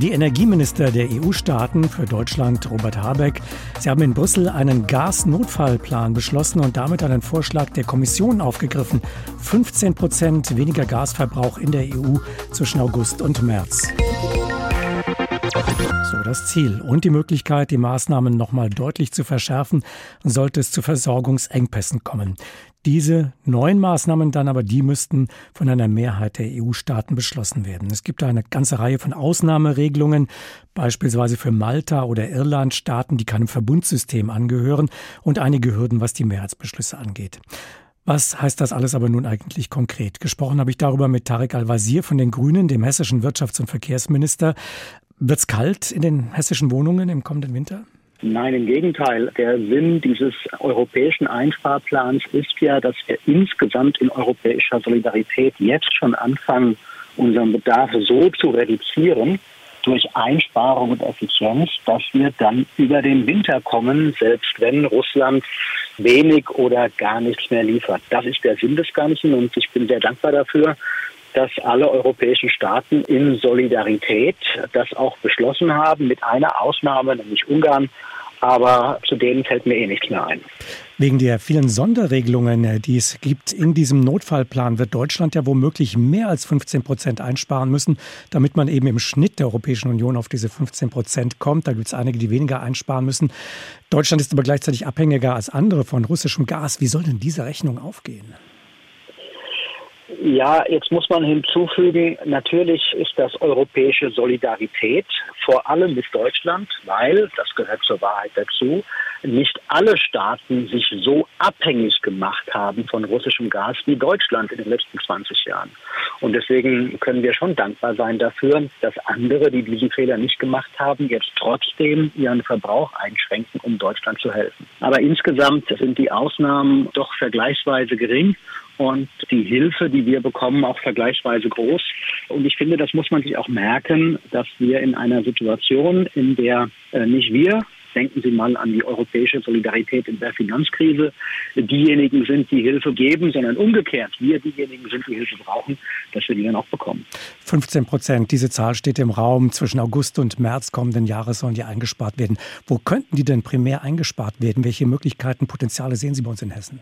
Die Energieminister der EU-Staaten für Deutschland, Robert Habeck, sie haben in Brüssel einen Gasnotfallplan beschlossen und damit einen Vorschlag der Kommission aufgegriffen. 15 Prozent weniger Gasverbrauch in der EU zwischen August und März. So das Ziel und die Möglichkeit, die Maßnahmen nochmal deutlich zu verschärfen, sollte es zu Versorgungsengpässen kommen. Diese neuen Maßnahmen dann aber, die müssten von einer Mehrheit der EU-Staaten beschlossen werden. Es gibt da eine ganze Reihe von Ausnahmeregelungen, beispielsweise für Malta oder Irland, Staaten, die keinem Verbundsystem angehören und einige Hürden, was die Mehrheitsbeschlüsse angeht. Was heißt das alles aber nun eigentlich konkret? Gesprochen habe ich darüber mit Tarek Al-Wazir von den Grünen, dem hessischen Wirtschafts- und Verkehrsminister. Wird's kalt in den hessischen Wohnungen im kommenden Winter? Nein, im Gegenteil. Der Sinn dieses europäischen Einsparplans ist ja, dass wir insgesamt in europäischer Solidarität jetzt schon anfangen, unseren Bedarf so zu reduzieren durch Einsparung und Effizienz, dass wir dann über den Winter kommen, selbst wenn Russland wenig oder gar nichts mehr liefert. Das ist der Sinn des Ganzen und ich bin sehr dankbar dafür, dass alle europäischen Staaten in Solidarität das auch beschlossen haben, mit einer Ausnahme, nämlich Ungarn. Aber zu denen fällt mir eh nichts mehr ein. Wegen der vielen Sonderregelungen, die es gibt in diesem Notfallplan, wird Deutschland ja womöglich mehr als 15 Prozent einsparen müssen, damit man eben im Schnitt der Europäischen Union auf diese 15 Prozent kommt. Da gibt es einige, die weniger einsparen müssen. Deutschland ist aber gleichzeitig abhängiger als andere von russischem Gas. Wie soll denn diese Rechnung aufgehen? Ja, jetzt muss man hinzufügen, natürlich ist das europäische Solidarität, vor allem mit Deutschland, weil, das gehört zur Wahrheit dazu, nicht alle Staaten sich so abhängig gemacht haben von russischem Gas wie Deutschland in den letzten 20 Jahren. Und deswegen können wir schon dankbar sein dafür, dass andere, die diesen Fehler nicht gemacht haben, jetzt trotzdem ihren Verbrauch einschränken, um Deutschland zu helfen. Aber insgesamt sind die Ausnahmen doch vergleichsweise gering und die Hilfe, die wir bekommen, auch vergleichsweise groß. Und ich finde, das muss man sich auch merken, dass wir in einer Situation, in der äh, nicht wir, denken Sie mal an die europäische Solidarität in der Finanzkrise, diejenigen sind, die Hilfe geben, sondern umgekehrt, wir diejenigen sind, die Hilfe brauchen, dass wir die dann auch bekommen. 15 Prozent, diese Zahl steht im Raum. Zwischen August und März kommenden Jahres sollen die eingespart werden. Wo könnten die denn primär eingespart werden? Welche Möglichkeiten, Potenziale sehen Sie bei uns in Hessen?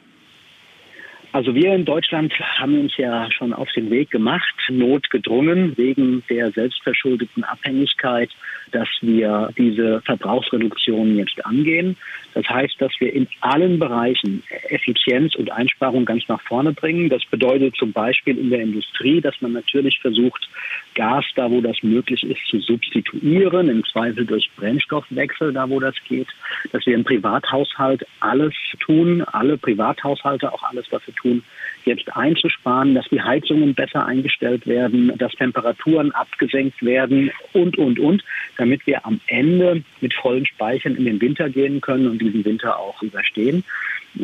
Also wir in Deutschland haben uns ja schon auf den Weg gemacht, notgedrungen wegen der selbstverschuldeten Abhängigkeit, dass wir diese Verbrauchsreduktion jetzt angehen. Das heißt, dass wir in allen Bereichen Effizienz und Einsparung ganz nach vorne bringen. Das bedeutet zum Beispiel in der Industrie, dass man natürlich versucht, Gas da, wo das möglich ist, zu substituieren, im Zweifel durch Brennstoffwechsel, da wo das geht. Dass wir im Privathaushalt alles tun, alle Privathaushalte auch alles dafür tun, jetzt einzusparen, dass die Heizungen besser eingestellt werden, dass Temperaturen abgesenkt werden und, und, und, damit wir am Ende mit vollen Speichern in den Winter gehen können und diesen Winter auch überstehen.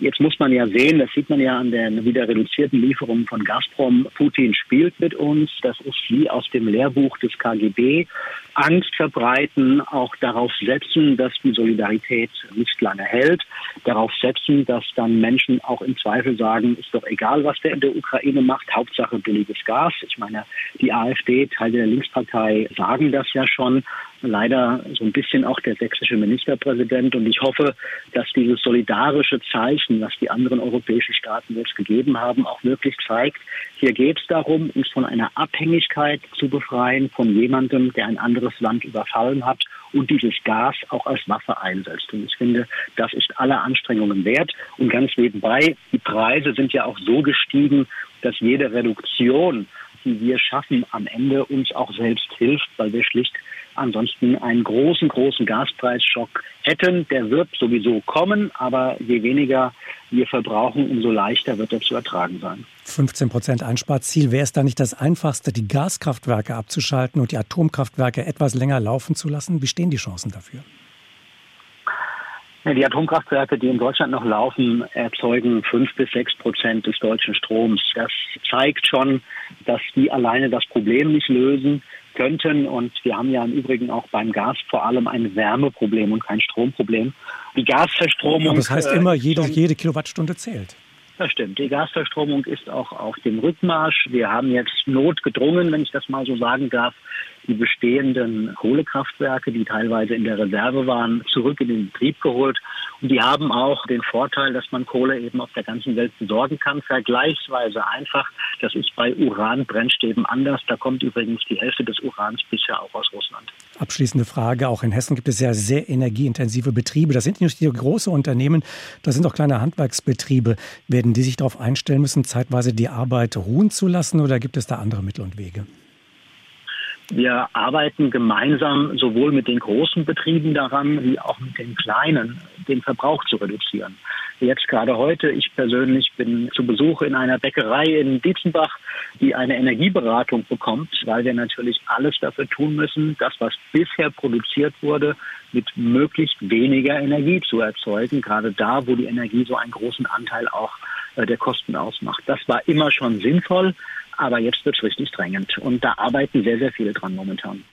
Jetzt muss man ja sehen, das sieht man ja an den wieder reduzierten Lieferungen von Gazprom. Putin spielt mit uns. Das ist wie aus dem Lehrbuch des KGB. Angst verbreiten, auch darauf setzen, dass die Solidarität nicht lange hält. Darauf setzen, dass dann Menschen auch im Zweifel sagen, ist doch egal, was der in der Ukraine macht, Hauptsache billiges Gas. Ich meine, die AfD, Teile der Linkspartei sagen das ja schon leider so ein bisschen auch der sächsische Ministerpräsident. Und ich hoffe, dass dieses solidarische Zeichen, was die anderen europäischen Staaten jetzt gegeben haben, auch wirklich zeigt, hier geht es darum, uns von einer Abhängigkeit zu befreien von jemandem, der ein anderes Land überfallen hat und dieses Gas auch als Waffe einsetzt. Und ich finde, das ist aller Anstrengungen wert. Und ganz nebenbei, die Preise sind ja auch so gestiegen, dass jede Reduktion, die wir schaffen, am Ende uns auch selbst hilft, weil wir schlicht ansonsten einen großen, großen Gaspreisschock hätten. Der wird sowieso kommen, aber je weniger wir verbrauchen, umso leichter wird er zu ertragen sein. 15 Prozent Einsparziel. Wäre es da nicht das Einfachste, die Gaskraftwerke abzuschalten und die Atomkraftwerke etwas länger laufen zu lassen? Wie stehen die Chancen dafür? Die Atomkraftwerke, die in Deutschland noch laufen, erzeugen fünf bis sechs Prozent des deutschen Stroms. Das zeigt schon, dass die alleine das Problem nicht lösen könnten. Und wir haben ja im Übrigen auch beim Gas vor allem ein Wärmeproblem und kein Stromproblem. Die Gasverstromung. Aber das heißt immer, jede, jede Kilowattstunde zählt. Das stimmt. Die Gasverstromung ist auch auf dem Rückmarsch. Wir haben jetzt notgedrungen, wenn ich das mal so sagen darf, die bestehenden Kohlekraftwerke, die teilweise in der Reserve waren, zurück in den Betrieb geholt. Und die haben auch den Vorteil, dass man Kohle eben auf der ganzen Welt besorgen kann, vergleichsweise einfach. Das ist bei Uranbrennstäben anders. Da kommt übrigens die Hälfte des Urans bisher auch aus Russland. Abschließende Frage. Auch in Hessen gibt es ja sehr energieintensive Betriebe. Das sind nicht nur große Unternehmen, das sind auch kleine Handwerksbetriebe. Werden die sich darauf einstellen müssen, zeitweise die Arbeit ruhen zu lassen oder gibt es da andere Mittel und Wege? Wir arbeiten gemeinsam sowohl mit den großen Betrieben daran, wie auch mit den kleinen, den Verbrauch zu reduzieren. Jetzt gerade heute, ich persönlich bin zu Besuch in einer Bäckerei in Dietzenbach, die eine Energieberatung bekommt, weil wir natürlich alles dafür tun müssen, das, was bisher produziert wurde, mit möglichst weniger Energie zu erzeugen, gerade da, wo die Energie so einen großen Anteil auch äh, der Kosten ausmacht. Das war immer schon sinnvoll. Aber jetzt wird es richtig drängend. Und da arbeiten sehr, sehr viele dran momentan.